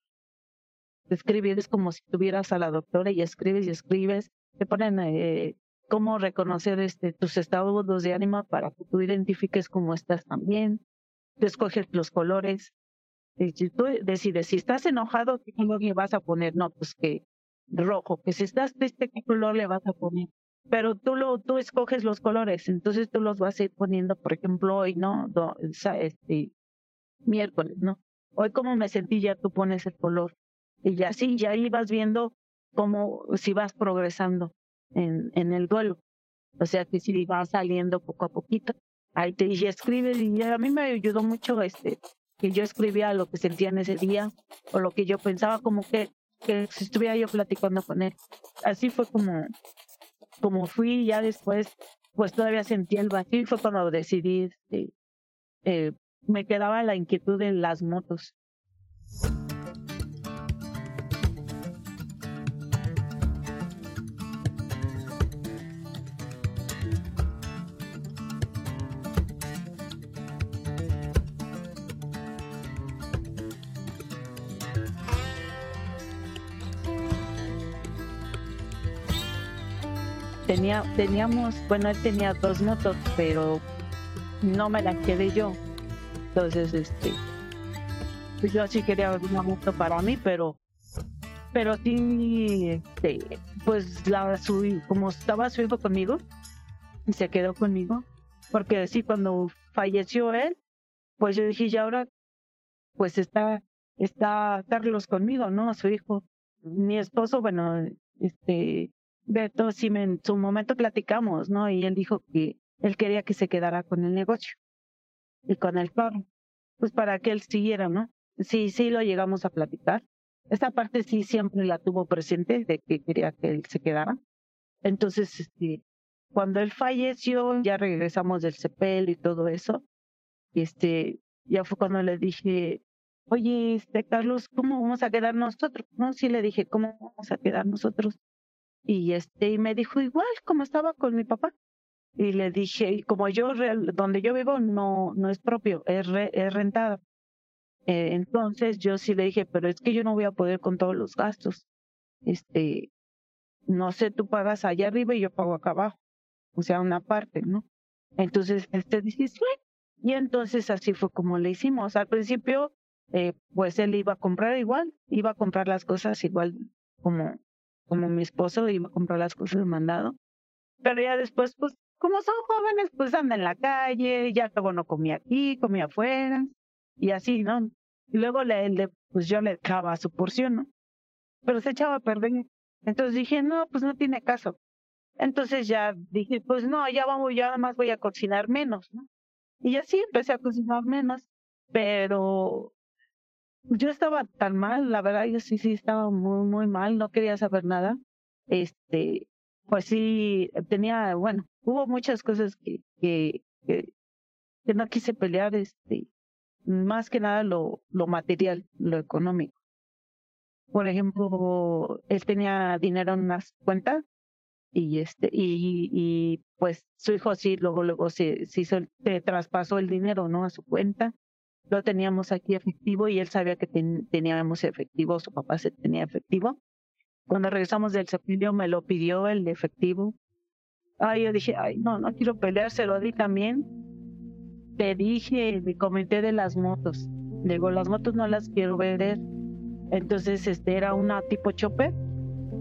A: Escribir es como si tuvieras a la doctora y escribes y escribes, te ponen eh, cómo reconocer este, tus estados de ánimo para que tú identifiques cómo estás también, tú escoges los colores, si tú decides si estás enojado, ¿qué color le vas a poner? No, pues que rojo, que si estás triste, ¿qué color le vas a poner? Pero tú lo, tú escoges los colores, entonces tú los vas a ir poniendo, por ejemplo, hoy, ¿no? este, miércoles, ¿no? Hoy como me sentí, ya tú pones el color. Y ya sí, ya vas viendo cómo, si vas progresando en, en el duelo. O sea que si vas saliendo poco a poquito, ahí te y escribes, y a mí me ayudó mucho este, que yo escribía lo que sentía en ese día, o lo que yo pensaba, como que, que si estuviera yo platicando con él. Así fue como, como fui, ya después, pues todavía sentía el vacío, y fue cuando decidí, este, eh, me quedaba la inquietud de las motos. Tenía, teníamos, bueno, él tenía dos motos, pero no me las quedé yo. Entonces, este, pues yo sí quería una moto para mí, pero, pero sí, este, pues la subí, como estaba su hijo conmigo, y se quedó conmigo, porque sí, cuando falleció él, pues yo dije, ya ahora, pues está, está Carlos conmigo, ¿no? Su hijo, mi esposo, bueno, este, Beto, sí, en su momento platicamos, ¿no? Y él dijo que él quería que se quedara con el negocio y con el carro, pues para que él siguiera, ¿no? Sí, sí lo llegamos a platicar. Esta parte sí siempre la tuvo presente de que quería que él se quedara. Entonces, este, cuando él falleció, ya regresamos del CEPEL y todo eso. Este, ya fue cuando le dije, oye, este, Carlos, ¿cómo vamos a quedar nosotros? No, sí le dije, ¿cómo vamos a quedar nosotros? Y este, y me dijo igual como estaba con mi papá. Y le dije, como yo, donde yo vivo no, no es propio, es, es rentado. Eh, entonces yo sí le dije, pero es que yo no voy a poder con todos los gastos. Este, no sé, tú pagas allá arriba y yo pago acá abajo. O sea, una parte, ¿no? Entonces, este dice, y entonces así fue como le hicimos. Al principio, eh, pues él iba a comprar igual, iba a comprar las cosas igual como como mi esposo iba a comprar las cosas mandado. Pero ya después, pues, como son jóvenes, pues andan en la calle, ya luego no comía aquí, comía afuera, y así, ¿no? Y luego le, pues yo le echaba su porción, ¿no? Pero se echaba a perder. Entonces dije, no, pues no tiene caso. Entonces ya dije, pues no, ya vamos, ya más voy a cocinar menos, ¿no? Y así empecé a cocinar menos, pero yo estaba tan mal, la verdad, yo sí, sí estaba muy, muy mal, no quería saber nada. Este, pues sí, tenía, bueno, hubo muchas cosas que, que, que, no quise pelear, este, más que nada lo, lo material, lo económico. Por ejemplo, él tenía dinero en unas cuentas y este, y, y pues su hijo sí, luego, luego se, se, se traspasó el dinero, ¿no? A su cuenta lo teníamos aquí efectivo y él sabía que teníamos efectivo, su papá se tenía efectivo. Cuando regresamos del sepelio me lo pidió el efectivo. Ay, yo dije, ay, no, no quiero pelear, se también. te dije, me comenté de las motos. Digo, las motos no las quiero vender. Entonces, este era una tipo chopper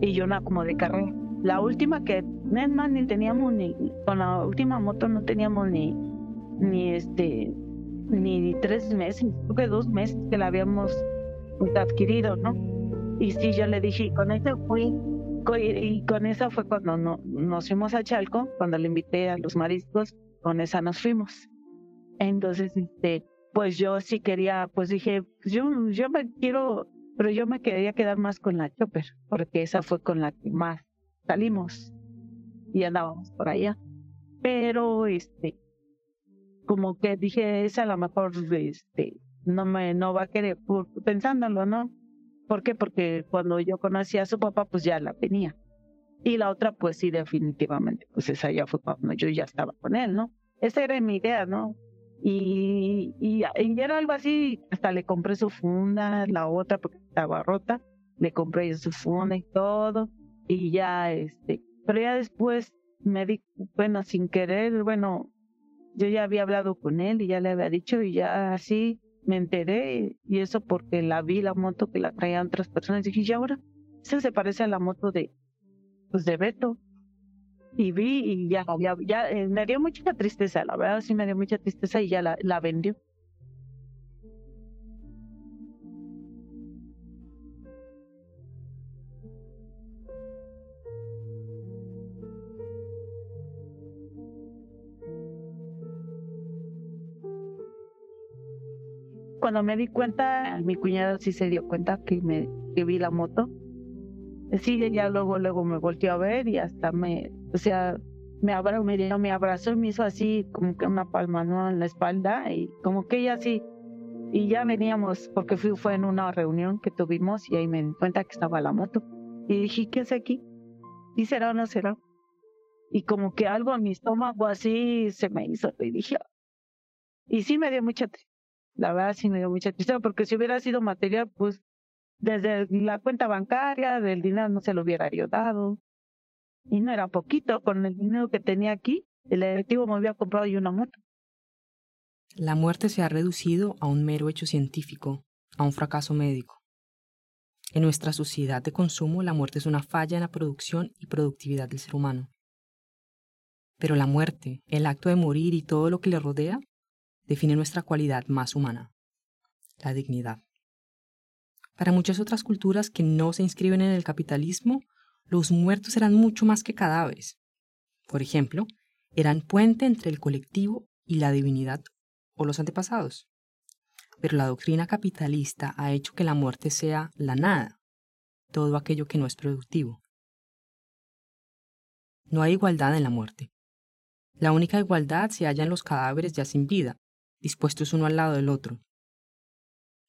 A: y yo una como de carrera. La última que, más, ni teníamos ni, con la última moto no teníamos ni, ni este, ni tres meses, creo que dos meses que la habíamos adquirido, ¿no? Y sí, yo le dije, con eso fui, y con esa fue cuando no, nos fuimos a Chalco, cuando le invité a los mariscos, con esa nos fuimos. Entonces, este, pues yo sí quería, pues dije, yo, yo me quiero, pero yo me quería quedar más con la Chopper, porque esa fue con la que más salimos y andábamos por allá. Pero, este, como que dije, esa a lo mejor, este, no me, no va a querer, pensándolo, ¿no? ¿Por qué? Porque cuando yo conocí a su papá, pues ya la tenía. Y la otra, pues sí, definitivamente, pues esa ya fue cuando yo ya estaba con él, ¿no? Esa era mi idea, ¿no? Y, y, y, era algo así, hasta le compré su funda, la otra porque estaba rota, le compré su funda y todo, y ya, este, pero ya después me di, bueno, sin querer, bueno, yo ya había hablado con él y ya le había dicho y ya así me enteré y eso porque la vi la moto que la traían otras personas y dije, ¿y ahora? Esa se parece a la moto de, pues de Beto y vi y ya, ya, eh, me dio mucha tristeza, la verdad sí me dio mucha tristeza y ya la, la vendió. Cuando me di cuenta, mi cuñada sí se dio cuenta que me que vi la moto sí, ya luego, luego me volteó a ver y hasta me, o sea, me abrazó, me, dio, me abrazó y me hizo así como que una palma ¿no? en la espalda y como que ella así, y ya veníamos, porque fui, fue en una reunión que tuvimos y ahí me di cuenta que estaba la moto. Y dije, ¿qué hace aquí? ¿Y será o no será? Y como que algo en mi estómago así se me hizo y dije, y sí me dio mucha. La verdad sí me dio mucha tristeza porque si hubiera sido material, pues desde la cuenta bancaria, del dinero no se lo hubiera ayudado. Y no era poquito, con el dinero que tenía aquí, el efectivo me había comprado yo una moto.
B: La muerte se ha reducido a un mero hecho científico, a un fracaso médico. En nuestra sociedad de consumo, la muerte es una falla en la producción y productividad del ser humano. Pero la muerte, el acto de morir y todo lo que le rodea, define nuestra cualidad más humana, la dignidad. Para muchas otras culturas que no se inscriben en el capitalismo, los muertos eran mucho más que cadáveres. Por ejemplo, eran puente entre el colectivo y la divinidad o los antepasados. Pero la doctrina capitalista ha hecho que la muerte sea la nada, todo aquello que no es productivo. No hay igualdad en la muerte. La única igualdad se halla en los cadáveres ya sin vida, dispuestos uno al lado del otro,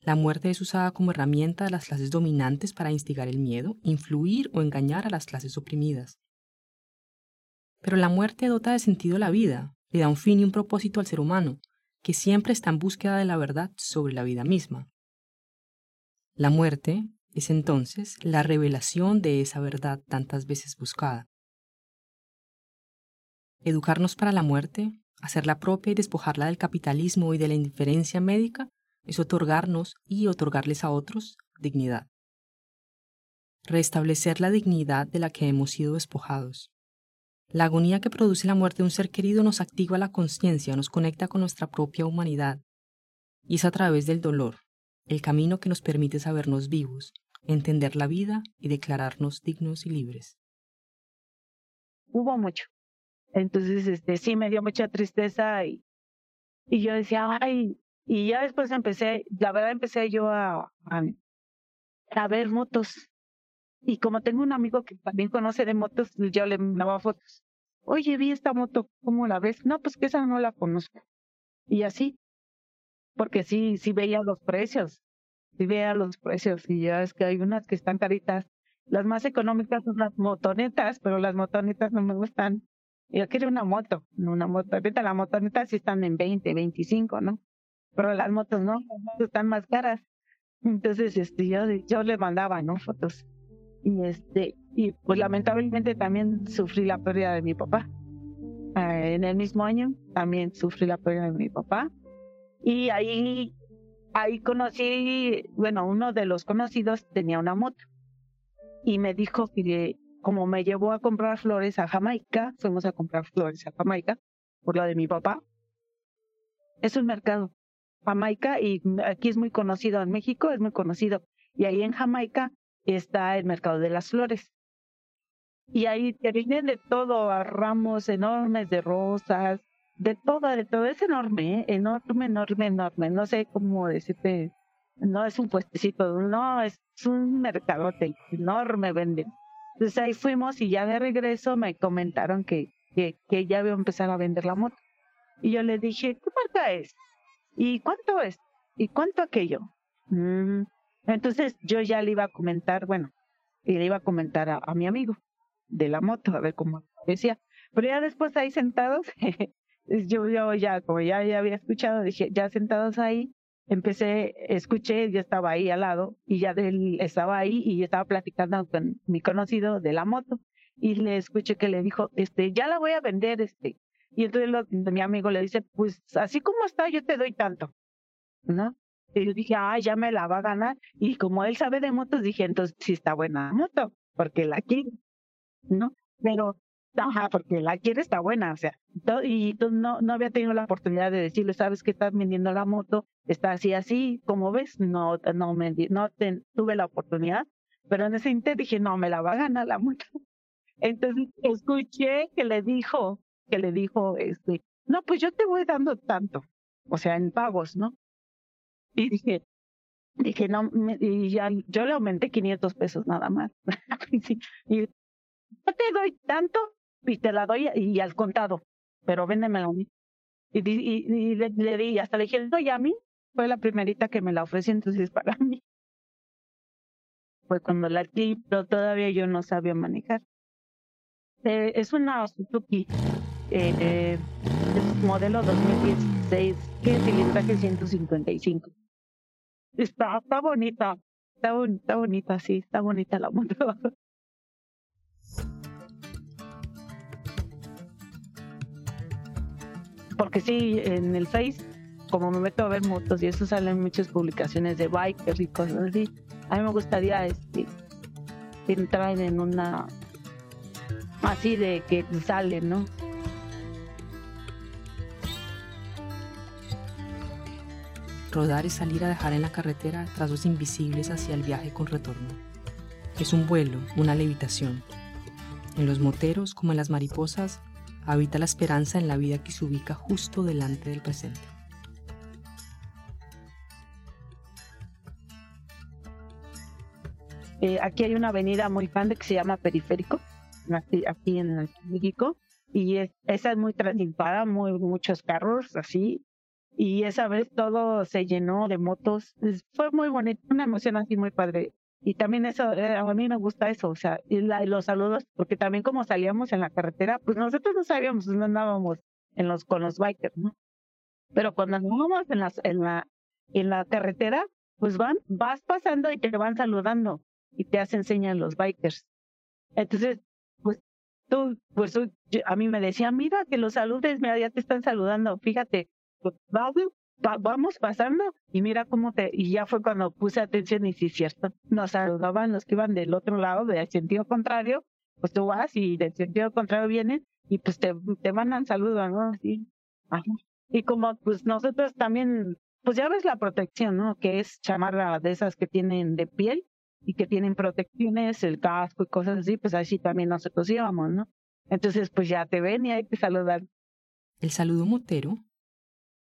B: la muerte es usada como herramienta de las clases dominantes para instigar el miedo, influir o engañar a las clases oprimidas. Pero la muerte dota de sentido la vida, le da un fin y un propósito al ser humano, que siempre está en búsqueda de la verdad sobre la vida misma. La muerte es entonces la revelación de esa verdad tantas veces buscada. Educarnos para la muerte, hacerla propia y despojarla del capitalismo y de la indiferencia médica es otorgarnos y otorgarles a otros dignidad. Restablecer la dignidad de la que hemos sido despojados. La agonía que produce la muerte de un ser querido nos activa la conciencia, nos conecta con nuestra propia humanidad. Y es a través del dolor, el camino que nos permite sabernos vivos, entender la vida y declararnos dignos y libres.
A: Hubo mucho. Entonces, este, sí me dio mucha tristeza y, y yo decía, ay, y ya después empecé, la verdad empecé yo a, a, ver motos. Y como tengo un amigo que también conoce de motos, yo le mandaba fotos. Oye, vi esta moto, ¿cómo la ves? No, pues que esa no la conozco. Y así, porque sí, sí veía los precios, sí veía los precios. Y ya es que hay unas que están caritas. Las más económicas son las motonetas, pero las motonetas no me gustan. Yo quiero una moto, una motoneta. Las motonetas sí están en 20, 25, ¿no? pero las motos no, están más caras. Entonces, este, yo, yo le mandaba, ¿no? Fotos. Y este, y pues lamentablemente también sufrí la pérdida de mi papá. Eh, en el mismo año también sufrí la pérdida de mi papá. Y ahí, ahí conocí, bueno, uno de los conocidos tenía una moto y me dijo que como me llevó a comprar flores a Jamaica, fuimos a comprar flores a Jamaica por lo de mi papá. Es un mercado, Jamaica, y aquí es muy conocido en México, es muy conocido. Y ahí en Jamaica está el mercado de las flores. Y ahí te vienen de todo, a ramos enormes de rosas, de todo, de todo. Es enorme, ¿eh? enorme, enorme, enorme. No sé cómo decirte, no es un puestecito, no, es un mercadote enorme, venden. Entonces ahí fuimos y ya de regreso me comentaron que, que, que ya había empezado a vender la moto. Y yo le dije, ¿qué marca es? ¿Y cuánto es? ¿Y cuánto aquello? Mm. Entonces yo ya le iba a comentar, bueno, y le iba a comentar a mi amigo de la moto, a ver cómo decía. Pero ya después ahí sentados, *laughs* yo, ya, como ya había escuchado, dije, ya sentados ahí, empecé, escuché, yo estaba ahí al lado y ya él estaba ahí y estaba platicando con mi conocido de la moto y le escuché que le dijo, este, ya la voy a vender, este. Y entonces mi amigo le dice, pues así como está, yo te doy tanto, ¿no? Y yo dije, ah, ya me la va a ganar. Y como él sabe de motos, dije, entonces sí está buena la moto, porque la quiere. ¿no? Pero, ajá, porque la quiere está buena, o sea, y no, no había tenido la oportunidad de decirle, sabes que estás vendiendo la moto, está así, así, como ves, no, no me, no tuve la oportunidad, pero en ese inter dije, no, me la va a ganar la moto. *laughs* Entonces escuché que le dijo, que le dijo, este, no, pues yo te voy dando tanto, o sea, en pagos, ¿no? Y dije, dije, no, y ya, yo le aumenté 500 pesos nada más. *laughs* y yo te doy tanto y te la doy y, al contado, pero véndemelo a mí. Y, y, le, di, hasta le dije, doy a mí, fue la primerita que me la ofreció, entonces *laughs* para mí. Fue cuando la adquirí, pero todavía yo no sabía manejar. Eh, es una Suzuki, eh, es modelo 2016, que cilindraje 155. Está, está bonita, está, está bonita, sí, está bonita la *laughs* moto. Porque sí, en el Face, como me meto a ver motos y eso salen muchas publicaciones de bikers y cosas así, a mí me gustaría este, entrar en una así de que sale, ¿no?
B: Rodar es salir a dejar en la carretera trazos invisibles hacia el viaje con retorno. Es un vuelo, una levitación. En los moteros, como en las mariposas, habita la esperanza en la vida que se ubica justo delante del presente.
A: Eh, aquí hay una avenida muy grande que se llama Periférico, aquí, en México, y esa es muy transitada, muy, muchos carros así, y esa vez todo se llenó de motos, fue muy bonito, una emoción así muy padre y también eso, eh, a mí me gusta eso, o sea, y, los saludos, porque también como salíamos en la carretera, pues nosotros no sabíamos, no andábamos en los, con los bikers, ¿no? Pero cuando andábamos en, las, en, la, en la carretera, pues van, vas pasando y te van saludando y te hacen señas los bikers. Entonces, pues tú, pues a mí me decían, mira que los saludes, mira, ya te están saludando, fíjate, pues, vamos pasando y mira cómo te, y ya fue cuando puse atención y sí, cierto, nos saludaban los que iban del otro lado, del sentido contrario, pues tú vas y del sentido contrario vienen y pues te, te mandan saludos, ¿no? Así. Y como pues nosotros también, pues ya ves la protección, ¿no? Que es chamarra de esas que tienen de piel y que tienen protecciones, el casco y cosas así, pues así también nosotros íbamos, ¿no? Entonces pues ya te ven y hay que saludar.
B: El saludo motero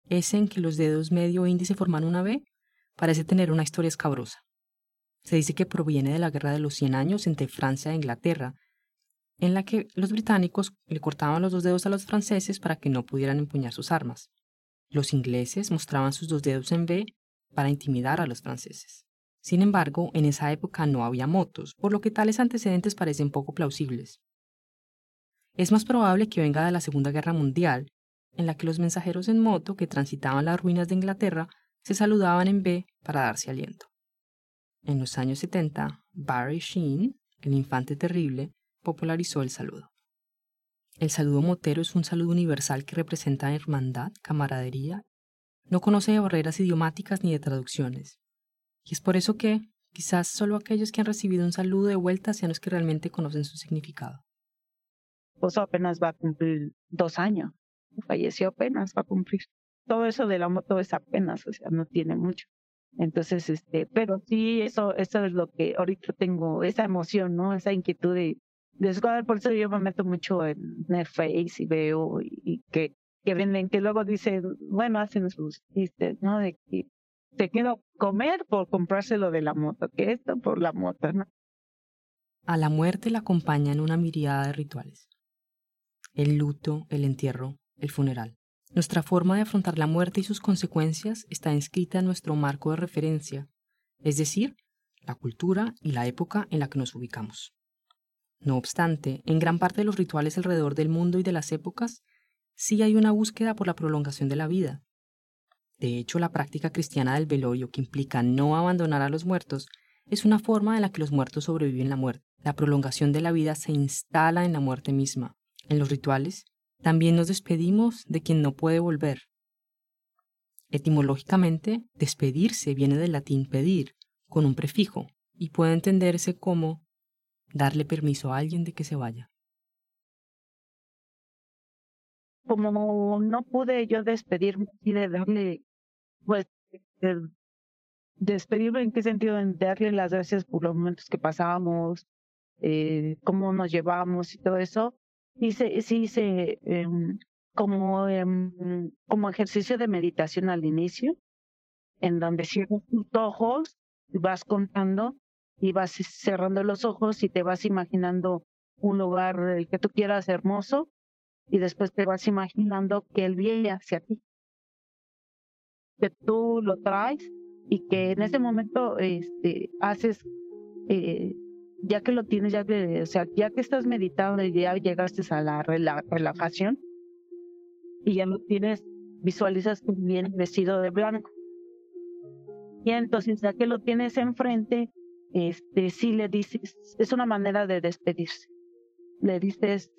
B: ese en que los dedos medio índice forman una B, parece tener una historia escabrosa. Se dice que proviene de la Guerra de los Cien Años entre Francia e Inglaterra, en la que los británicos le cortaban los dos dedos a los franceses para que no pudieran empuñar sus armas. Los ingleses mostraban sus dos dedos en B para intimidar a los franceses. Sin embargo, en esa época no había motos, por lo que tales antecedentes parecen poco plausibles. Es más probable que venga de la Segunda Guerra Mundial, en la que los mensajeros en moto que transitaban las ruinas de Inglaterra se saludaban en B para darse aliento. En los años 70, Barry Sheen, el infante terrible, popularizó el saludo. El saludo motero es un saludo universal que representa hermandad, camaradería no conoce de barreras idiomáticas ni de traducciones. Y es por eso que, quizás solo aquellos que han recibido un saludo de vuelta sean los que realmente conocen su significado.
A: Pues apenas va a cumplir dos años. Falleció apenas, va a cumplir. Todo eso de la moto es apenas, o sea, no tiene mucho. Entonces, este, pero sí, eso, eso es lo que ahorita tengo, esa emoción, ¿no? Esa inquietud de, de por eso yo me meto mucho en Netflix y veo y, que, que venden, que luego dicen, bueno, hacen sus chistes, ¿no? De que te quiero comer por comprárselo de la moto, que esto por la moto, ¿no?
B: A la muerte la acompañan una mirada de rituales. El luto, el entierro, el funeral. Nuestra forma de afrontar la muerte y sus consecuencias está inscrita en nuestro marco de referencia, es decir, la cultura y la época en la que nos ubicamos. No obstante, en gran parte de los rituales alrededor del mundo y de las épocas, sí hay una búsqueda por la prolongación de la vida. De hecho, la práctica cristiana del velorio, que implica no abandonar a los muertos, es una forma en la que los muertos sobreviven la muerte. La prolongación de la vida se instala en la muerte misma. En los rituales, también nos despedimos de quien no puede volver. Etimológicamente, despedirse viene del latín pedir, con un prefijo, y puede entenderse como darle permiso a alguien de que se vaya.
A: Como no pude yo despedirme y de darle, pues, despedirme en qué sentido, en darle las gracias por los momentos que pasábamos, eh, cómo nos llevamos y todo eso, hice, sí hice em, como, em, como ejercicio de meditación al inicio, en donde cierras tus ojos, vas contando y vas cerrando los ojos y te vas imaginando un lugar el que tú quieras hermoso y después te vas imaginando que él viene hacia ti, que tú lo traes y que en ese momento este, haces eh, ya que lo tienes, ya que, o sea, ya que estás meditando y ya llegaste a la relajación y ya lo tienes, visualizas que viene vestido de blanco. Y entonces, ya que lo tienes enfrente, este, sí le dices, es una manera de despedirse. Le dices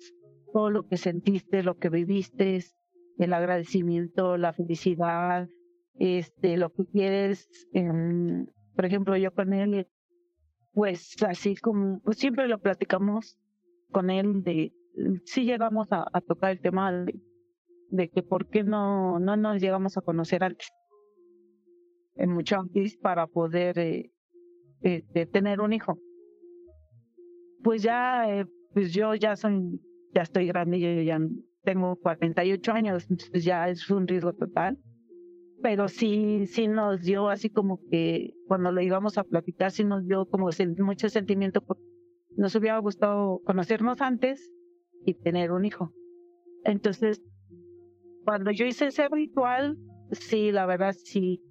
A: todo lo que sentiste, lo que viviste, el agradecimiento, la felicidad, este, lo que quieres. Em, por ejemplo, yo con él pues así como pues siempre lo platicamos con él de si llegamos a, tocar el tema de, que por qué no no nos llegamos a conocer antes en mucho para poder eh, eh, tener un hijo. Pues ya eh, pues yo ya soy ya estoy grande yo ya tengo 48 años entonces ya es un riesgo total pero sí, sí nos dio así como que cuando lo íbamos a platicar, sí nos dio como mucho sentimiento. Porque nos hubiera gustado conocernos antes y tener un hijo. Entonces, cuando yo hice ese ritual, sí, la verdad, sí,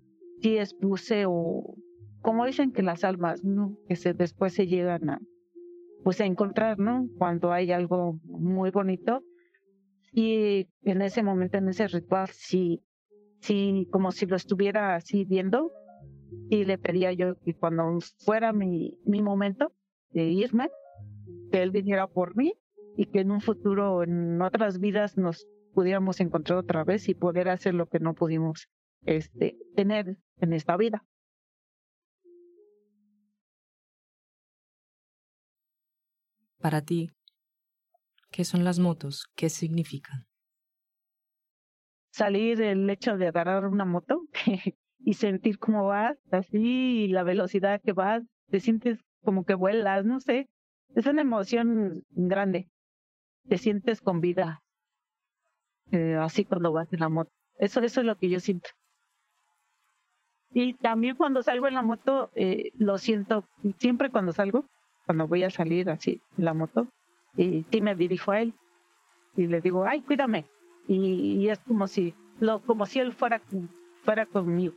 A: sí expuse o, como dicen que las almas, ¿no? Que se, después se llegan a, pues a encontrar, ¿no? Cuando hay algo muy bonito. Y en ese momento, en ese ritual, sí, sí, como si lo estuviera así viendo y le pedía yo que cuando fuera mi, mi momento de irme, que él viniera por mí y que en un futuro, en otras vidas, nos pudiéramos encontrar otra vez y poder hacer lo que no pudimos este, tener en esta vida.
B: Para ti, ¿qué son las motos? ¿Qué significan?
A: Salir el hecho de agarrar una moto *laughs* y sentir cómo vas, así, la velocidad que vas, te sientes como que vuelas, no sé, es una emoción grande, te sientes con vida, eh, así cuando vas en la moto, eso, eso es lo que yo siento. Y también cuando salgo en la moto, eh, lo siento, siempre cuando salgo, cuando voy a salir así en la moto, y sí me dirijo a él y le digo, ay, cuídame, y, es como si, lo, como si él fuera, fuera conmigo.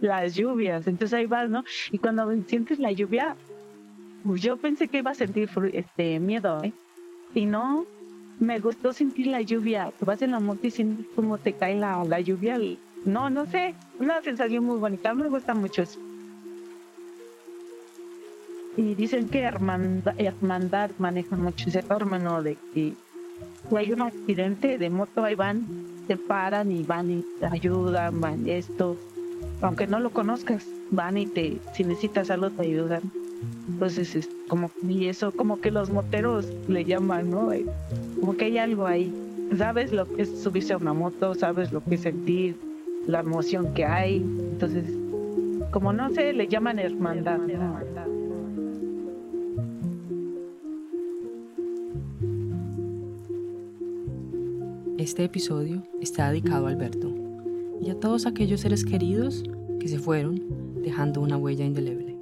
A: Las lluvias, entonces ahí vas, ¿no? Y cuando sientes la lluvia, pues yo pensé que iba a sentir este miedo, ¿eh? Y no, me gustó sentir la lluvia. Tú vas en la moto y sientes cómo te cae la, la lluvia. Y, no, no sé, una sensación muy bonita. Me gusta mucho eso. Y dicen que hermandad, maneja mucho ese término de que hay un accidente de moto, ahí van te paran y van y te ayudan, van esto, aunque no lo conozcas, van y te, si necesitas algo te ayudan. Entonces, es como, y eso como que los moteros le llaman, ¿no? Como que hay algo ahí. Sabes lo que es subirse a una moto, sabes lo que es sentir, la emoción que hay. Entonces, como no sé, le llaman hermandad.
B: Este episodio está dedicado a Alberto y a todos aquellos seres queridos que se fueron dejando una huella indeleble.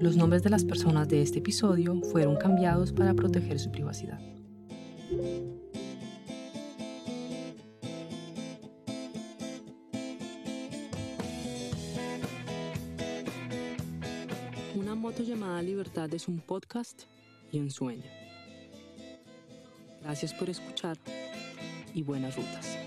B: Los nombres de las personas de este episodio fueron cambiados para proteger su privacidad. Una moto llamada Libertad es un podcast y un sueño. Gracias por escuchar y buenas rutas.